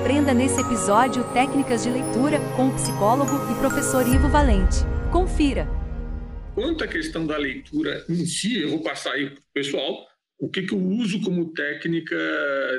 Aprenda nesse episódio técnicas de leitura com o psicólogo e professor Ivo Valente. Confira. Quanto à questão da leitura em si, eu vou passar aí para o pessoal o que, que eu uso como técnica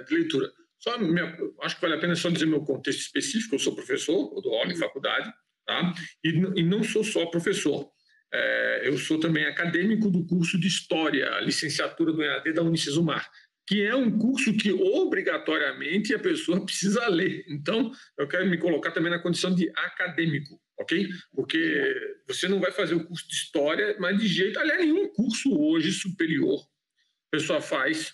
de leitura. Só minha, acho que vale a pena só dizer meu contexto específico. Eu sou professor, eu dou aula em faculdade, tá? E, e não sou só professor. É, eu sou também acadêmico do curso de História, licenciatura do EAD da Unicesumar, que é um curso que obrigatoriamente a pessoa precisa ler. Então, eu quero me colocar também na condição de acadêmico, ok? Porque você não vai fazer o curso de História, mas de jeito, aliás, nenhum curso hoje superior a pessoa faz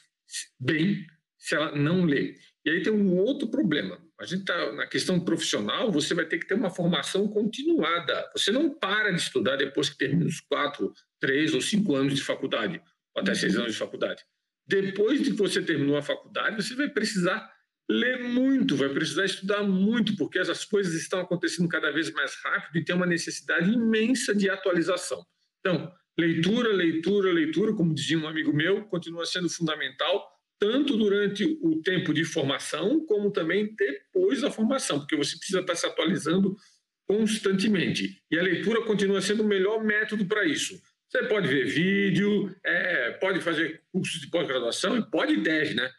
bem se ela não lê. E aí tem um outro problema. A gente está na questão profissional, você vai ter que ter uma formação continuada. Você não para de estudar depois que termina os quatro, três ou cinco anos de faculdade, ou até seis anos de faculdade. Depois de que você terminou a faculdade, você vai precisar ler muito, vai precisar estudar muito, porque essas coisas estão acontecendo cada vez mais rápido e tem uma necessidade imensa de atualização. Então, leitura, leitura, leitura, como dizia um amigo meu, continua sendo fundamental tanto durante o tempo de formação, como também depois da formação, porque você precisa estar se atualizando constantemente. E a leitura continua sendo o melhor método para isso. Você pode ver vídeo, é, pode fazer cursos de pós-graduação, e pode e deve, né?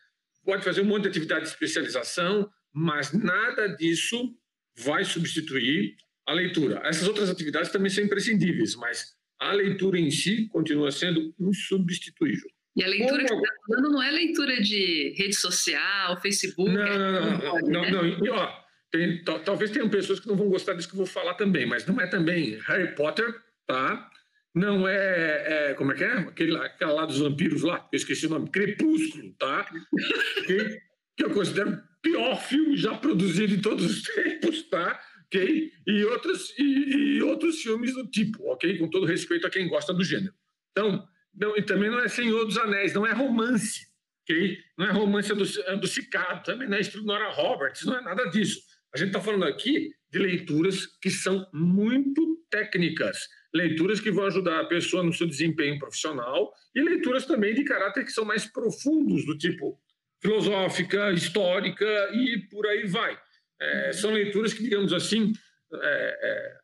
Pode fazer um monte de atividade de especialização, mas nada disso vai substituir a leitura. Essas outras atividades também são imprescindíveis, mas a leitura em si continua sendo insubstituível. E a leitura Como... que você está falando não é leitura de rede social, Facebook. Não, é... não, não, não, não, não. E, ó, tem, talvez tenham pessoas que não vão gostar disso que eu vou falar também, mas não é também Harry Potter, tá? Não é, é como é que é? Aquele, aquela lá dos vampiros lá, eu esqueci o nome, Crepúsculo, tá? que, que eu considero o pior filme já produzido em todos os tempos, tá? Ok? E outros, e, e outros filmes do tipo, ok? Com todo respeito a quem gosta do gênero. Então, não, e também não é Senhor dos Anéis, não é romance. Okay? Não é romance do, do Cicado, também não é Nora Roberts, não é nada disso. A gente está falando aqui de leituras que são muito técnicas, leituras que vão ajudar a pessoa no seu desempenho profissional e leituras também de caráter que são mais profundos, do tipo filosófica, histórica e por aí vai. É, são leituras que, digamos assim, é, é,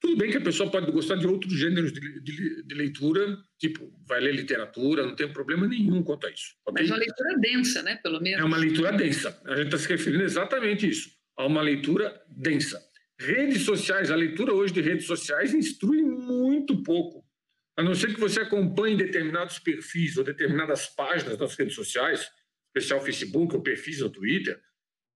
tudo bem que a pessoa pode gostar de outros gêneros de, de, de, leitura, tipo, vai ler literatura, não tem problema nenhum quanto a isso. Okay? Mas é uma leitura densa, né? Pelo menos. É uma leitura densa. A gente está se referindo exatamente isso, a uma leitura densa. Redes sociais, a leitura hoje de redes sociais instrui muito pouco. A não ser que você acompanhe determinados perfis ou determinadas páginas das redes sociais, especial Facebook ou perfis no Twitter,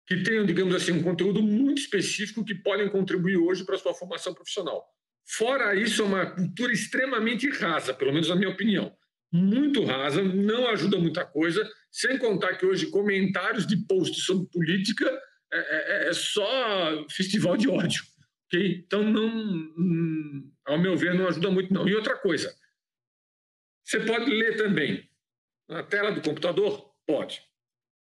que tenham, digamos assim, um conteúdo muito específico que podem contribuir hoje para a sua formação profissional. Fora isso, é uma cultura extremamente rasa, pelo menos na minha opinião. Muito rasa, não ajuda muita coisa, sem contar que hoje comentários de posts sobre política é, é, é, é só festival de ódio. Okay? Então, não, hum, ao meu ver, não ajuda muito, não. E outra coisa, você pode ler também na tela do computador? Pode.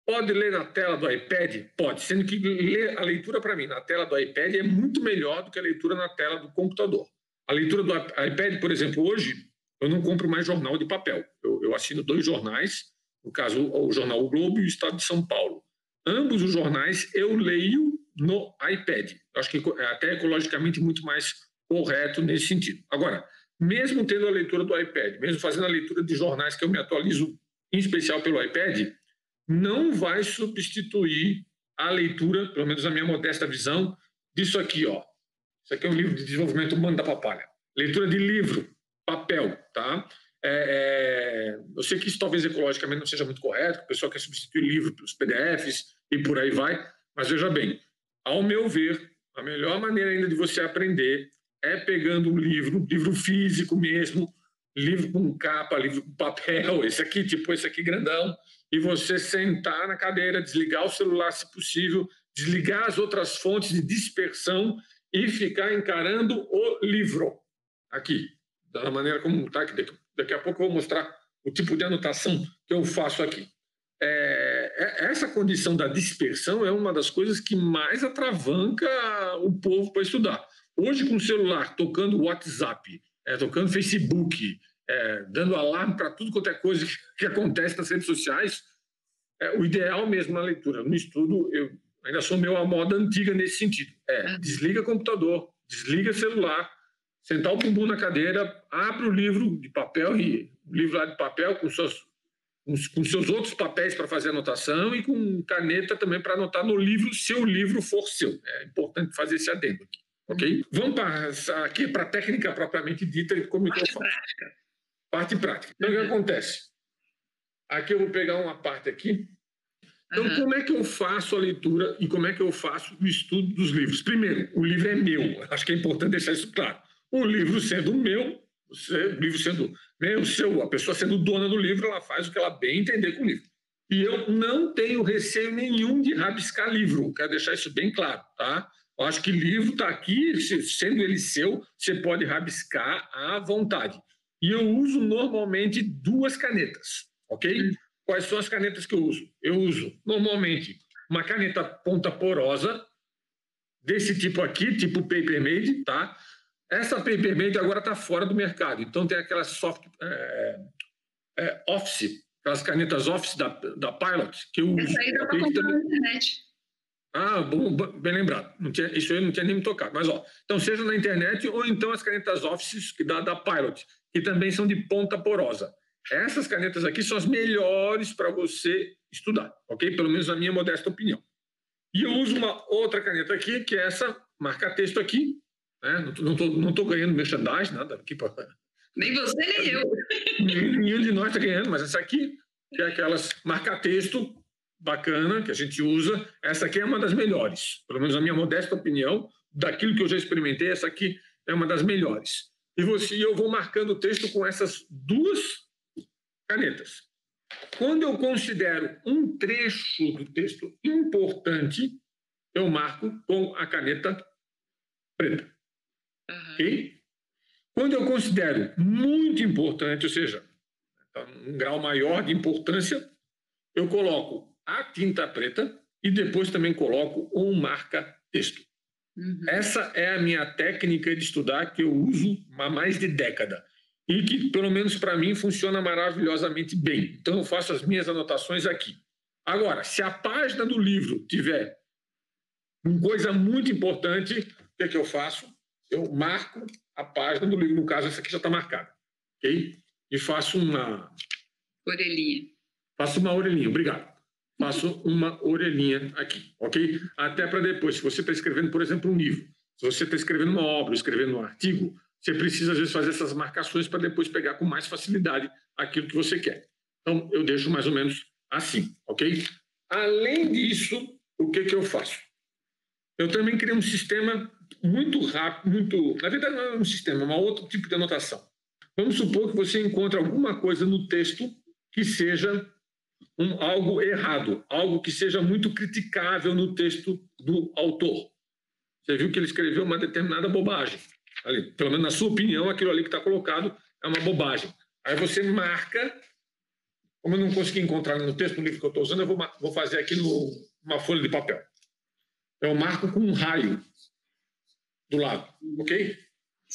Pode ler na tela do iPad? Pode, sendo que ler a leitura para mim na tela do iPad é muito melhor do que a leitura na tela do computador. A leitura do iPad, por exemplo, hoje eu não compro mais jornal de papel. Eu, eu assino dois jornais, no caso o jornal O Globo e o Estado de São Paulo. Ambos os jornais eu leio no iPad. Acho que é até ecologicamente muito mais correto nesse sentido. Agora, mesmo tendo a leitura do iPad, mesmo fazendo a leitura de jornais que eu me atualizo em especial pelo iPad, não vai substituir a leitura, pelo menos na minha modesta visão, disso aqui, ó. Isso aqui é um livro de desenvolvimento humano da papalha. Leitura de livro, papel, tá? É, é, eu sei que isso talvez ecologicamente não seja muito correto, o pessoal quer substituir livro pelos PDFs e por aí vai, mas veja bem, ao meu ver, a melhor maneira ainda de você aprender é pegando um livro, livro físico mesmo, livro com capa, livro com papel, esse aqui, tipo esse aqui grandão, e você sentar na cadeira, desligar o celular se possível, desligar as outras fontes de dispersão e ficar encarando o livro aqui, da maneira como está aqui. Daqui a pouco eu vou mostrar o tipo de anotação que eu faço aqui. É, é, essa condição da dispersão é uma das coisas que mais atravanca o povo para estudar. Hoje, com o celular tocando WhatsApp, é, tocando Facebook, é, dando alarme para tudo quanto é coisa que, acontece nas redes sociais, é, o ideal mesmo na leitura. No estudo, eu ainda sou meio a moda antiga nesse sentido. É, desliga computador, desliga celular, sentar o bumbum na cadeira, abre o livro de papel e o livro lá de papel com seus com seus outros papéis para fazer anotação e com caneta também para anotar no livro, se o livro for seu. É importante fazer esse adendo aqui, ok? Vamos passar aqui para a técnica propriamente dita, como que eu Parte faço. prática. Parte prática. Então, o que acontece? Aqui eu vou pegar uma parte aqui. Então, Aham. como é que eu faço a leitura e como é que eu faço o estudo dos livros? Primeiro, o livro é meu. Acho que é importante deixar isso claro. O livro sendo meu, o livro sendo meu, seu, a pessoa sendo dona do livro, ela faz o que ela bem entender com o livro. E eu não tenho receio nenhum de rabiscar livro. Quero deixar isso bem claro, tá? Eu acho que livro está aqui, se- sendo ele seu, você pode rabiscar à vontade. E eu uso normalmente duas canetas, ok? Quais são as canetas que eu uso? Eu uso normalmente uma caneta ponta porosa, desse tipo aqui, tipo Paper Made, tá? Essa Paper Made agora está fora do mercado, então tem aquelas soft é, é, Office, aquelas canetas Office da, da Pilot que eu uso. Essa aí dá para comprar também- na internet. ah, bom, bom, bem lembrado. Não tinha, isso aí não tinha nem me tocado. Mas, ó, então, seja na internet ou então as canetas Office que da, da Pilot, que também são de ponta porosa. Essas canetas aqui são as melhores para você estudar, ok? Pelo menos na minha modesta opinião. E eu uso uma outra caneta aqui, que é essa marca-texto aqui. Né? Não estou não tô ganhando merchandising, nada aqui para Nem você, nem eu. Nenhum de nós está ganhando, mas essa aqui, que é aquelas marca-texto bacana que a gente usa, essa aqui é uma das melhores. Pelo menos na minha modesta opinião, daquilo que eu já experimentei, essa aqui é uma das melhores. E você, eu vou marcando o texto com essas duas canetas. Quando eu considero um trecho do texto importante, eu marco com a caneta preta. Aham. Ok? Quando eu considero muito importante, ou seja, tá um grau maior de importância, eu coloco a tinta preta e depois também coloco um marca-texto. Uhum. Essa é a minha técnica de estudar que eu uso há mais de década e que, pelo menos para mim, funciona maravilhosamente bem. Então, eu faço as minhas anotações aqui. Agora, se a página do livro tiver uma coisa muito importante, o que, é que eu faço? Eu marco a página do livro, no caso, essa aqui já está marcada, ok? E faço uma, Orelhinha. Faço uma orelhinha, obrigado. Faço uma orelhinha aqui, ok? Até para depois, se você está escrevendo, por exemplo, um livro, se você está escrevendo uma obra, escrevendo um artigo, você precisa, às vezes, fazer essas marcações para depois pegar com mais facilidade aquilo que você quer. Então, eu deixo mais ou menos assim, ok? Além disso, o que, que eu faço? Eu também criei um sistema muito rápido, muito. Na verdade, não é um sistema, é um outro tipo de anotação. Vamos supor que você encontre alguma coisa no texto que seja um, algo errado, algo que seja muito criticável no texto do autor. Você viu que ele escreveu uma determinada bobagem. Ali, pelo menos na sua opinião, aquilo ali que está colocado é uma bobagem. Aí você marca, como eu não consegui encontrar no texto, no livro que eu estou usando, eu vou, vou fazer aqui numa folha de papel. Eu marco com um raio do lado, ok?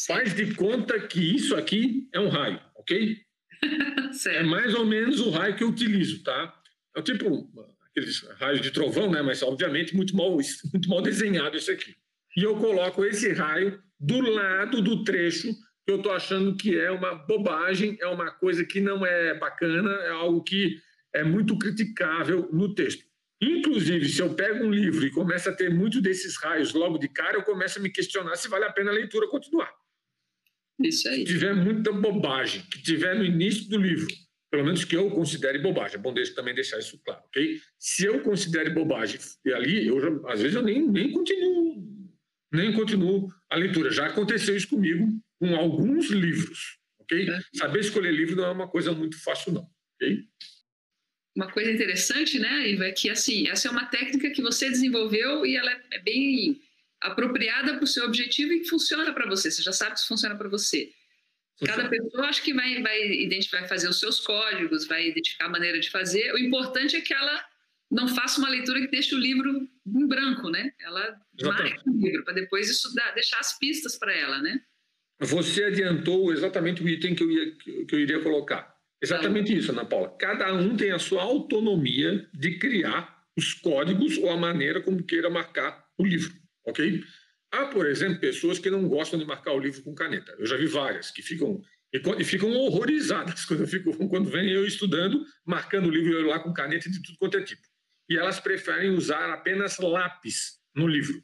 Faz de conta que isso aqui é um raio, ok? É mais ou menos o raio que eu utilizo, tá? É tipo aqueles raios de trovão, né? Mas obviamente muito mal, muito mal desenhado isso aqui. E eu coloco esse raio do lado do trecho que eu estou achando que é uma bobagem, é uma coisa que não é bacana, é algo que é muito criticável no texto. Inclusive, se eu pego um livro e começo a ter muitos desses raios logo de cara, eu começo a me questionar se vale a pena a leitura continuar Isso aí. que tiver muita bobagem, que tiver no início do livro, pelo menos que eu considere bobagem, é bom deixa, também deixar isso claro, ok? Se eu considere bobagem e ali, eu às vezes eu nem, nem continuo, nem continuo a leitura. Já aconteceu isso comigo com alguns livros, ok? É. Saber escolher livro não é uma coisa muito fácil, não, ok? Uma coisa interessante, né, Iva, é que assim, essa é uma técnica que você desenvolveu e ela é- bem apropriada para o seu objetivo e que funciona para você. Você já sabe se funciona para você. Cada pessoa acho que vai, vai fazer os seus códigos, vai identificar a maneira de fazer. O importante é que ela não faça uma leitura que deixe o livro em branco, né? Ela Exatamente. marque o livro para depois estudar, deixar as pistas para ela, né? Você adiantou exatamente o item que eu, ia, que eu iria colocar. Exatamente isso, Ana Paula. Cada um tem a sua autonomia de criar os códigos ou a maneira como queira marcar o livro, ok? Há, por exemplo, pessoas que não gostam de marcar o livro com caneta. Eu já vi várias que ficam e, ficam horrorizadas quando, fico, quando vem eu estudando, marcando o livro eu lá com caneta de tudo quanto é tipo. E elas preferem usar apenas lápis no livro.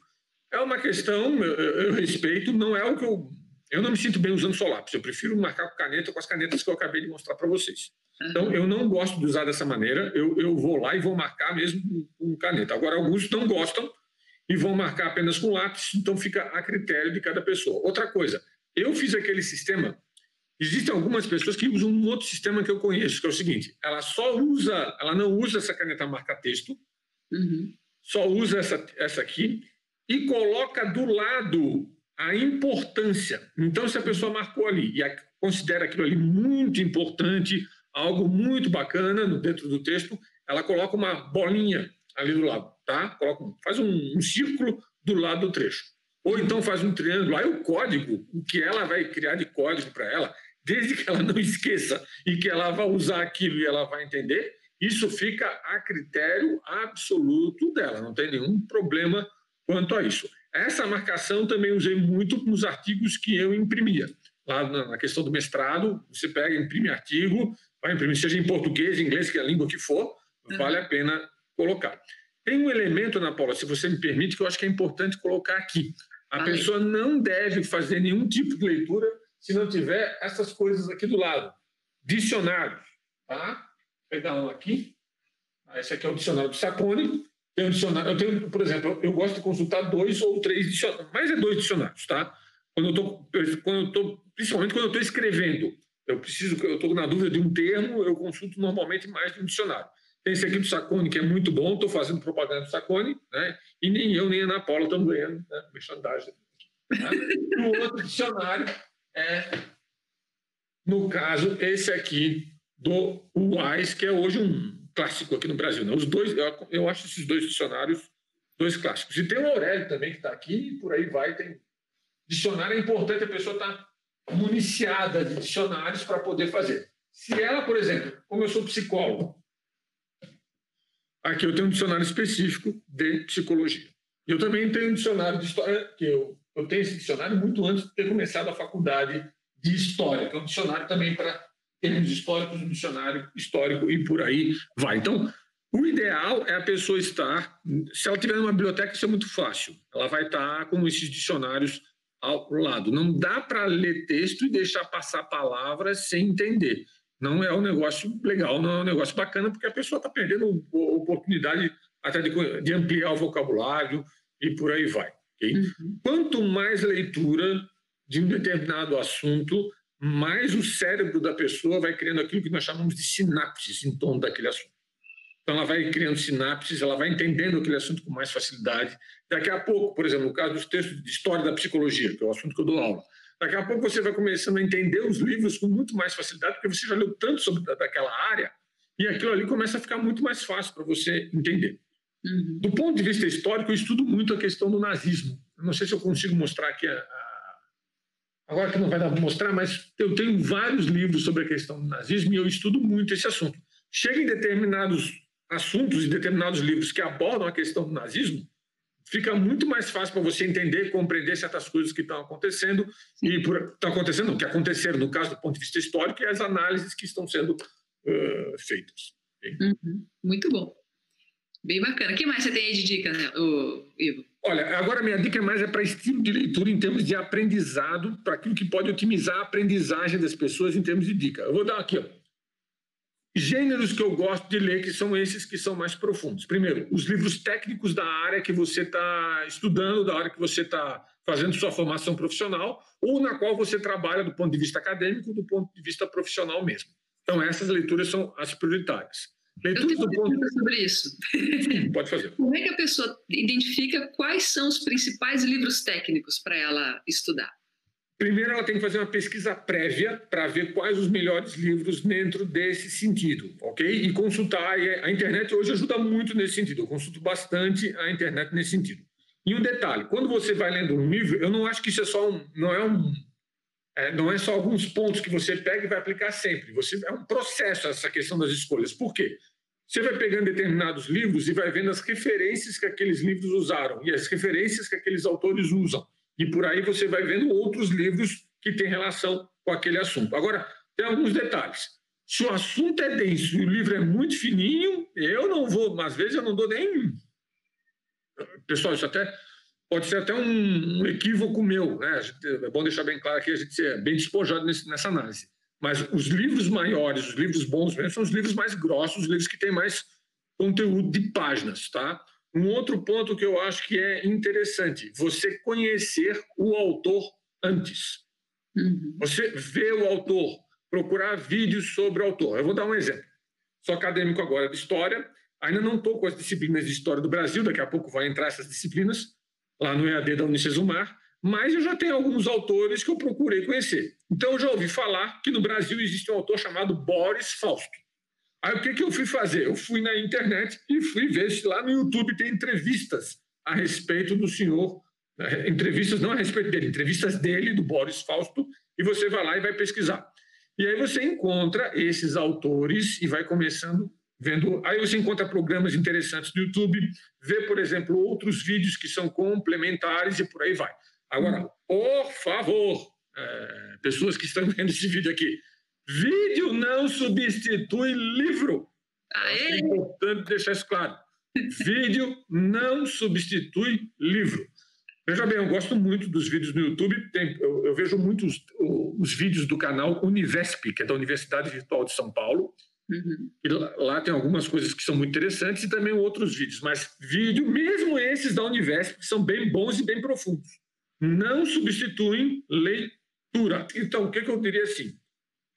É uma questão, eu, eu respeito, não é o que eu. Eu não me sinto bem usando só lápis, eu prefiro marcar com caneta com as canetas que eu acabei de mostrar para vocês. Então, eu não gosto de usar dessa maneira, eu, eu vou lá e vou marcar mesmo com caneta. Agora, alguns não gostam e vão marcar apenas com lápis, então fica a critério de cada pessoa. Outra coisa, eu fiz aquele sistema Existem algumas pessoas que usam um outro sistema que eu conheço, que é o seguinte: ela só usa, ela não usa essa caneta marca-texto, uhum. só usa essa, essa aqui e coloca do lado a importância. Então, se a pessoa marcou ali e considera aquilo ali muito importante, algo muito bacana dentro do texto, ela coloca uma bolinha ali do lado, tá? Coloca, faz um, um círculo do lado do trecho. Ou então faz um triângulo. Aí o código, o que ela vai criar de código para ela, desde que ela não esqueça e que ela vai usar aquilo e ela vai entender, isso fica a critério absoluto dela, não tem nenhum problema quanto a isso. Essa marcação também usei muito nos artigos que eu imprimia. Lá na questão do mestrado, você pega, imprime artigo, vai imprimir, seja em português, inglês, que é a língua que for, vale a pena colocar. Tem um elemento, Ana Paula, se você me permite, que eu acho que é importante colocar aqui. A pessoa não deve fazer nenhum tipo de leitura se não tiver essas coisas aqui do lado. Dicionário, tá? Vou pegar um aqui. Ah, esse aqui é o dicionário do Sacone. Tem um dicionário, eu tenho, por exemplo, eu gosto de consultar dois ou três dicionários, mais é dois dicionários, tá? Quando eu tô, quando eu tô, principalmente quando eu estou escrevendo, eu preciso, eu estou na dúvida de um termo, eu consulto normalmente mais de um dicionário. Tem esse aqui do Sacone, que é muito bom, estou fazendo propaganda do Sacone, né? E nem eu, nem a Ana Paula estamos ganhando, né? Merchandising. Tá? o outro dicionário é, no caso, esse aqui do UAIS, que é hoje um clássico aqui no Brasil. Né? Os dois, eu, eu acho esses dois dicionários dois clássicos. E tem o Aurélio também, que está aqui, e por aí vai. Tem... Dicionário é importante a pessoa estar tá municiada de dicionários para poder fazer. Se ela, por exemplo, como eu sou psicólogo, aqui eu tenho um dicionário específico de psicologia. Eu também tenho um dicionário de história, que eu eu tenho esse dicionário muito antes de ter começado a faculdade de História, que é um dicionário também para termos históricos, dicionário histórico e por aí vai. Então, o ideal é a pessoa estar, se ela tiver uma biblioteca, isso é muito fácil. Ela vai estar com esses dicionários ao lado. Não dá para ler texto e deixar passar palavras sem entender. Não é um negócio legal, não é um negócio bacana, porque a pessoa está perdendo a oportunidade até de, de ampliar o vocabulário e por aí vai. Okay? Uhum. Quanto mais leitura de um determinado assunto, mais o cérebro da pessoa vai criando aquilo que nós chamamos de sinapses em torno daquele assunto. Então, ela vai criando sinapses, ela vai entendendo aquele assunto com mais facilidade. Daqui a pouco, por exemplo, no caso dos textos de história da psicologia, que é o assunto que eu dou aula, daqui a pouco você vai começando a entender os livros com muito mais facilidade, porque você já leu tanto sobre daquela área, e aquilo ali começa a ficar muito mais fácil para você entender. Uhum. Do ponto de vista histórico, eu estudo muito a questão do nazismo. Eu não sei se eu consigo mostrar aqui, a, a... agora que não vai dar para mostrar, mas eu tenho vários livros sobre a questão do nazismo e eu estudo muito esse assunto. Chega em determinados assuntos e determinados livros que abordam a questão do nazismo, fica muito mais fácil para você entender, compreender certas coisas que estão acontecendo e estão acontecendo, que aconteceram no caso do ponto de vista histórico e as análises que estão sendo uh, feitas. Uhum. Muito bom. Bem bacana. O que mais você tem aí de dica, né, Ivo? Olha, agora minha dica mais é para estilo de leitura em termos de aprendizado, para aquilo que pode otimizar a aprendizagem das pessoas em termos de dica. Eu vou dar aqui, ó. Gêneros que eu gosto de ler, que são esses que são mais profundos. Primeiro, os livros técnicos da área que você está estudando, da área que você está fazendo sua formação profissional, ou na qual você trabalha do ponto de vista acadêmico, do ponto de vista profissional mesmo. Então, essas leituras são as prioritárias. Leitura Eu tenho uma pergunta sobre isso. Pode fazer. Como é que a pessoa identifica quais são os principais livros técnicos para ela estudar? Primeiro, ela tem que fazer uma pesquisa prévia para ver quais os melhores livros dentro desse sentido, ok? E consultar. A internet hoje ajuda muito nesse sentido. Eu consulto bastante a internet nesse sentido. E um detalhe: quando você vai lendo um livro, eu não acho que isso é só um. Não é um é, não é só alguns pontos que você pega e vai aplicar sempre. Você é um processo essa questão das escolhas. Por quê? Você vai pegando determinados livros e vai vendo as referências que aqueles livros usaram e as referências que aqueles autores usam. E por aí você vai vendo outros livros que têm relação com aquele assunto. Agora, tem alguns detalhes. Se o assunto é denso e o livro é muito fininho, eu não vou, às vezes eu não dou nem. Pessoal, isso até pode ser até um, equívoco meu, né? é bom deixar bem claro que a gente é bem despojado nessa análise. Mas os livros maiores, os livros bons mesmo, são os livros mais grossos, os livros que têm mais conteúdo de páginas, tá? Um outro ponto que eu acho que é interessante, você conhecer o autor antes. Uhum. Você vê o autor, procurar vídeos sobre o autor. Eu vou dar um exemplo. Sou acadêmico agora de história, ainda não estou com as disciplinas de história do Brasil, daqui a pouco vai entrar essas disciplinas lá no EAD da Unicesumar, mas eu já tenho alguns autores que eu procurei conhecer. Então, eu já ouvi falar que no Brasil existe um autor chamado Boris Fausto. Aí, o que, que eu fui fazer? Eu fui na internet e fui ver se lá no YouTube tem entrevistas a respeito do senhor, né? entrevistas não a respeito dele, entrevistas dele, do Boris Fausto, e você vai lá e vai pesquisar. E aí você encontra esses autores e vai começando vendo. Aí você encontra programas interessantes no YouTube, vê, por exemplo, outros vídeos que são complementares e por aí vai. Agora, por favor, é, pessoas que estão vendo esse vídeo aqui, vídeo não substitui livro. É importante deixar isso claro. Vídeo não substitui livro. Veja bem, eu gosto muito dos vídeos no YouTube. Tem, eu, eu, vejo muitos os, os vídeos do canal Univesp, que é da Universidade Virtual de São Paulo. Uhum. E lá, lá, tem algumas coisas que são muito interessantes e também outros vídeos. Mas vídeo, mesmo esses da Univesp, que são bem bons e bem profundos não substituem leitura. Então, o que, que eu diria assim?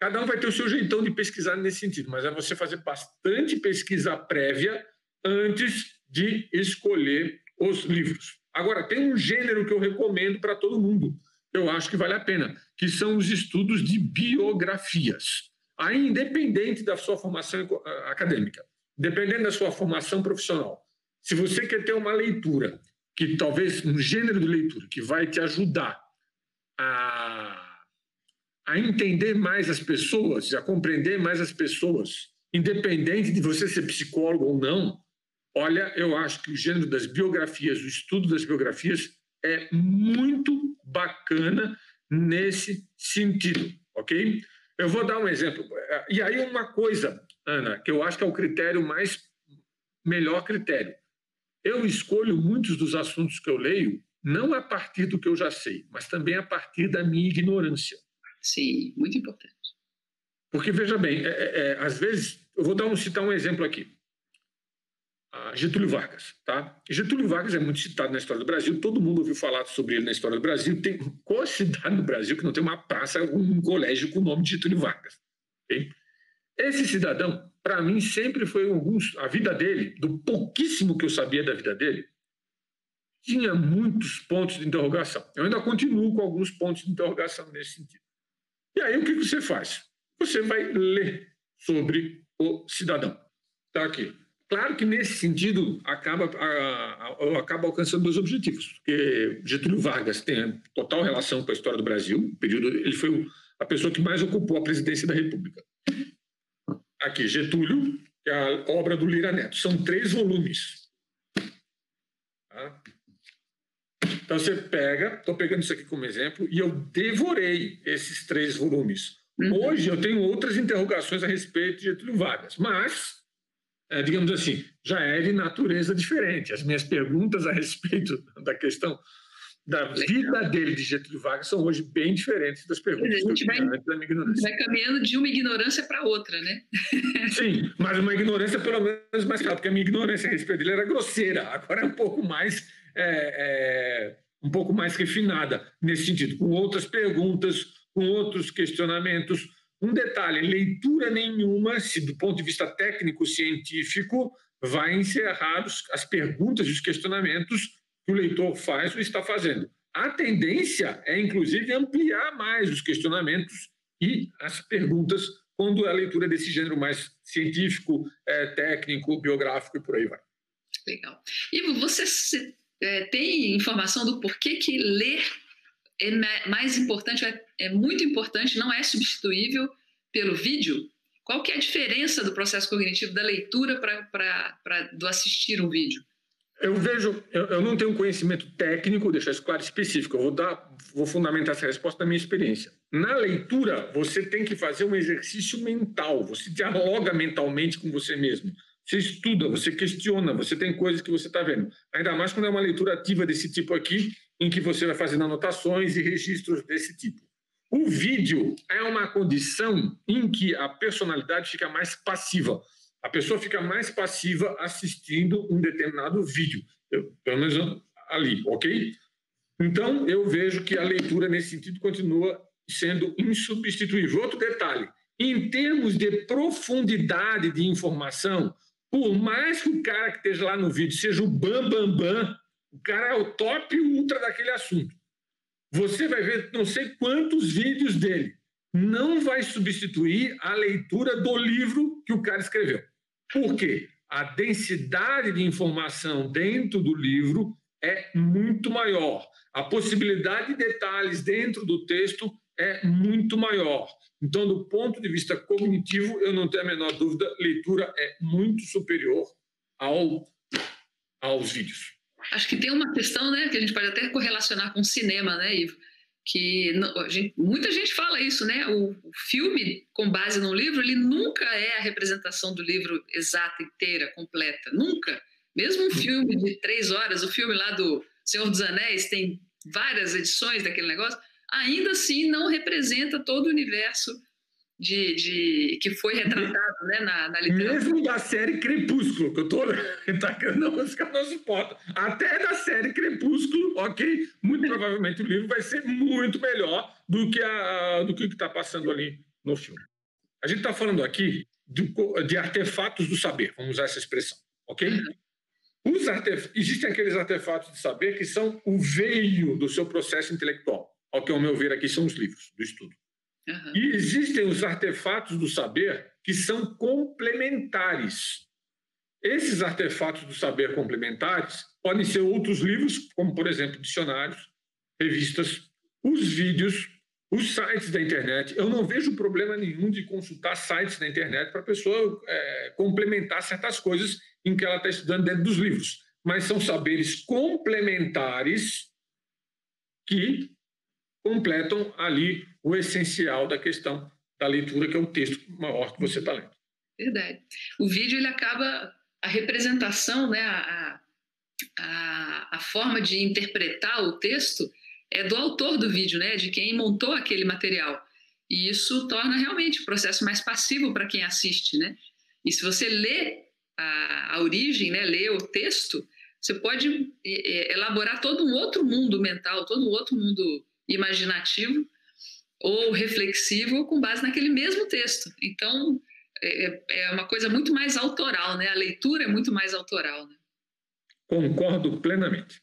Cada um vai ter o seu jeitão de pesquisar nesse sentido, mas é você fazer bastante pesquisa prévia antes de escolher os livros. Agora, tem um gênero que eu recomendo para todo mundo, eu acho que vale a pena, que são os estudos de biografias. Aí, independente da sua formação acadêmica, dependendo da sua formação profissional, se você quer ter uma leitura que talvez um gênero de leitura que vai te ajudar a, a entender mais as pessoas, a compreender mais as pessoas, independente de você ser psicólogo ou não. Olha, eu acho que o gênero das biografias, o estudo das biografias é muito bacana nesse sentido, ok? Eu vou dar um exemplo. E aí uma coisa, Ana, que eu acho que é o critério mais melhor critério. Eu escolho muitos dos assuntos que eu leio não a partir do que eu já sei, mas também a partir da minha ignorância. Sim, muito importante. Porque, veja bem, é, é, é às vezes, eu vou dar um, citar um exemplo aqui. Getúlio Vargas. Tá? Getúlio Vargas é muito citado na história do Brasil, todo mundo ouviu falar sobre ele na história do Brasil. Tem qual cidade no Brasil que não tem uma praça, um colégio com o nome de Getúlio Vargas? Okay? Esse cidadão para mim sempre foi alguns a vida dele, do pouquíssimo que eu sabia da vida dele, tinha muitos pontos de interrogação. Eu ainda continuo com alguns pontos de interrogação nesse sentido. E aí o que você faz? Você vai ler sobre o cidadão. Está aqui. Claro que nesse sentido acaba, acaba alcançando dois objetivos, porque Getúlio Vargas tem total relação com a história do Brasil. Período, ele foi a pessoa que mais ocupou a presidência da República aqui, Getúlio, que é a obra do Lira Neto. São três volumes. Tá? Então você pega, estou pegando isso aqui como exemplo, e eu devorei esses três volumes. Uhum. Hoje eu tenho outras interrogações a respeito de Getúlio Vargas, mas, é, digamos assim, já é de natureza diferente. As minhas perguntas a respeito da questão da vida dele de Getúlio Vargas são hoje bem diferentes das perguntas. A gente vai, vai caminhando de uma ignorância para outra, né? Sim, mas uma ignorância pelo menos mais clara, porque a minha ignorância a respeito dele era grosseira, agora é um pouco mais é, é, um pouco mais refinada nesse sentido, com outras perguntas, com outros questionamentos. Um detalhe: leitura nenhuma, se do ponto de vista técnico científico, vai encerrar as perguntas e os questionamentos que o leitor faz ou está fazendo. A tendência é, inclusive, ampliar mais os questionamentos e as perguntas quando a leitura desse gênero mais científico, é, técnico, biográfico e por aí vai. Legal. Ivo, você é, tem informação do porquê que ler é mais importante, é, é muito importante, não é substituível pelo vídeo? Qual que é a diferença do processo cognitivo da leitura para do assistir um vídeo? Eu vejo, eu, eu, não tenho conhecimento técnico, deixar isso claro, específico. Eu vou dar, vou fundamentar essa resposta na minha experiência. Na leitura, você tem que fazer um exercício mental. Você dialoga mentalmente com você mesmo. Você estuda, você questiona, você tem coisas que você está vendo. Ainda mais quando é uma leitura ativa desse tipo aqui, em que você vai fazendo anotações e registros desse tipo. O vídeo é uma condição em que a personalidade fica mais passiva. A pessoa fica mais passiva assistindo um determinado vídeo, pelo menos ali, ok? Então, eu vejo que a leitura, nesse sentido, continua sendo insubstituível. Outro detalhe: em termos de profundidade de informação, por mais que o cara que esteja lá no vídeo seja o bam, bam, bam, o cara é o top ultra daquele assunto. Você vai ver não sei quantos vídeos dele. Não vai substituir a leitura do livro que o cara escreveu. Por quê? A densidade de informação dentro do livro é muito maior. A possibilidade de detalhes dentro do texto é muito maior. Então, do ponto de vista cognitivo, eu não tenho a menor dúvida, leitura é muito superior ao, aos vídeos. Acho que tem uma questão, né, que a gente pode até correlacionar com cinema, né, Ivo? Que gente, muita gente fala isso, né? O, o, filme com base no livro, ele nunca é a representação do livro exata, inteira, completa, nunca. Mesmo um filme de três horas, o filme lá do Senhor dos Anéis tem várias edições daquele negócio, ainda assim não representa todo o universo de, de, que foi retratado né, na, na literatura. Mesmo da série Crepúsculo, que eu estou tá, não, os caras não suportam. Até da série Crepúsculo, ok? Muito provavelmente o livro vai ser muito melhor do que, a, do que o que está passando ali no filme. A gente está falando aqui de, de, artefatos do saber, vamos usar essa expressão, ok? Uhum. Os artef... Existem aqueles artefatos de saber que são o veio do seu processo intelectual. Ao que, ao meu ver, aqui são os livros do estudo. Uhum. E existem os artefatos do saber que são complementares. Esses artefatos do saber complementares podem ser outros livros, como, por exemplo, dicionários, revistas, os vídeos, os sites da internet. Eu não vejo problema nenhum de consultar sites da internet para a pessoa é, complementar certas coisas em que ela está estudando dentro dos livros. Mas são saberes complementares que completam ali o essencial da questão da leitura, que é o texto maior que você está lendo. Verdade. O vídeo ele acaba a representação, né, a, a, a forma de interpretar o texto é do autor do vídeo, né, de quem montou aquele material. E isso torna realmente o processo mais passivo para quem assiste, né? E se você lê a, a origem, né, lê o texto, você pode elaborar todo um outro mundo mental, todo um outro mundo imaginativo ou reflexivo com base naquele mesmo texto. Então, é, é uma coisa muito mais autoral, né? A leitura é muito mais autoral. Né? Concordo plenamente.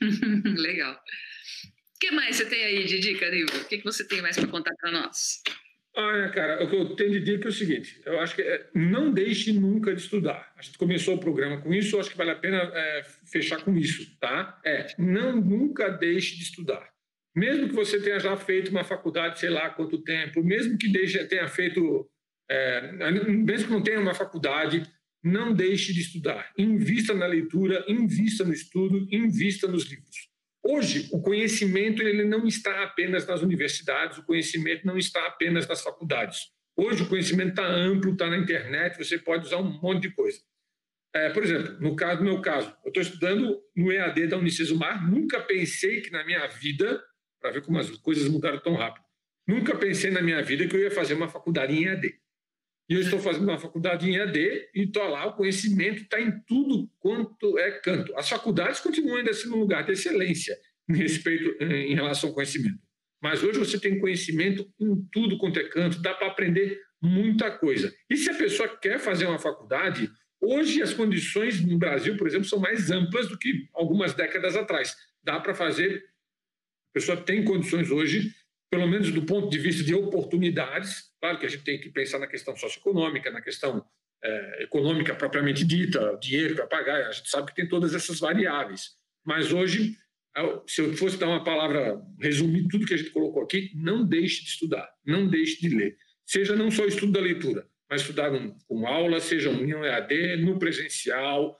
Legal. O que mais você tem aí de dica, Nilva? O que, que você tem mais para contar para nós? Olha, cara, o que eu tenho de dica é o seguinte: eu acho que é, não deixe nunca de estudar. A gente começou o programa com isso, eu acho que vale a pena é, fechar com isso, tá? É, não nunca deixe de estudar. Mesmo que você tenha já feito uma faculdade, sei lá quanto tempo, mesmo que tenha feito, é, mesmo que não tenha uma faculdade, não deixe de estudar. Invista na leitura, invista no estudo, invista nos livros. Hoje, o conhecimento ele não está apenas nas universidades, o conhecimento não está apenas nas faculdades. Hoje, o conhecimento está amplo, está na internet, você pode usar um monte de coisa. É, por exemplo, no caso, no meu caso, eu estou estudando no EAD da Unicesumar, nunca pensei que na minha vida para ver como as coisas mudaram tão rápido. Nunca pensei na minha vida que eu ia fazer uma faculdade em EAD. E eu estou fazendo uma faculdade em EAD e estou lá, o conhecimento está em tudo quanto é canto. As faculdades continuam ainda sendo um lugar de excelência em respeito em relação ao conhecimento. Mas hoje você tem conhecimento em tudo quanto é canto, dá para aprender muita coisa. E se a pessoa quer fazer uma faculdade, hoje as condições no Brasil, por exemplo, são mais amplas do que algumas décadas atrás. Dá para fazer pessoa tem condições hoje, pelo menos do ponto de vista de oportunidades, claro que a gente tem que pensar na questão socioeconômica, na questão é, econômica propriamente dita, dinheiro para pagar, a gente sabe que tem todas essas variáveis, mas hoje se eu fosse dar uma palavra, resumir tudo que a gente colocou aqui, não deixe de estudar, não deixe de ler. Seja não só estudo da leitura, mas estudar com aula, seja um EAD, no presencial,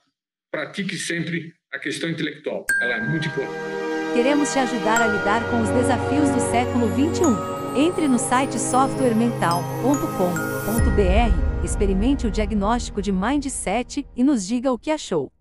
pratique sempre a questão intelectual. Ela é muito importante. Queremos te ajudar a lidar com os desafios do século 21. Entre no site softwaremental.com.br, experimente o diagnóstico de mindset e nos diga o que achou.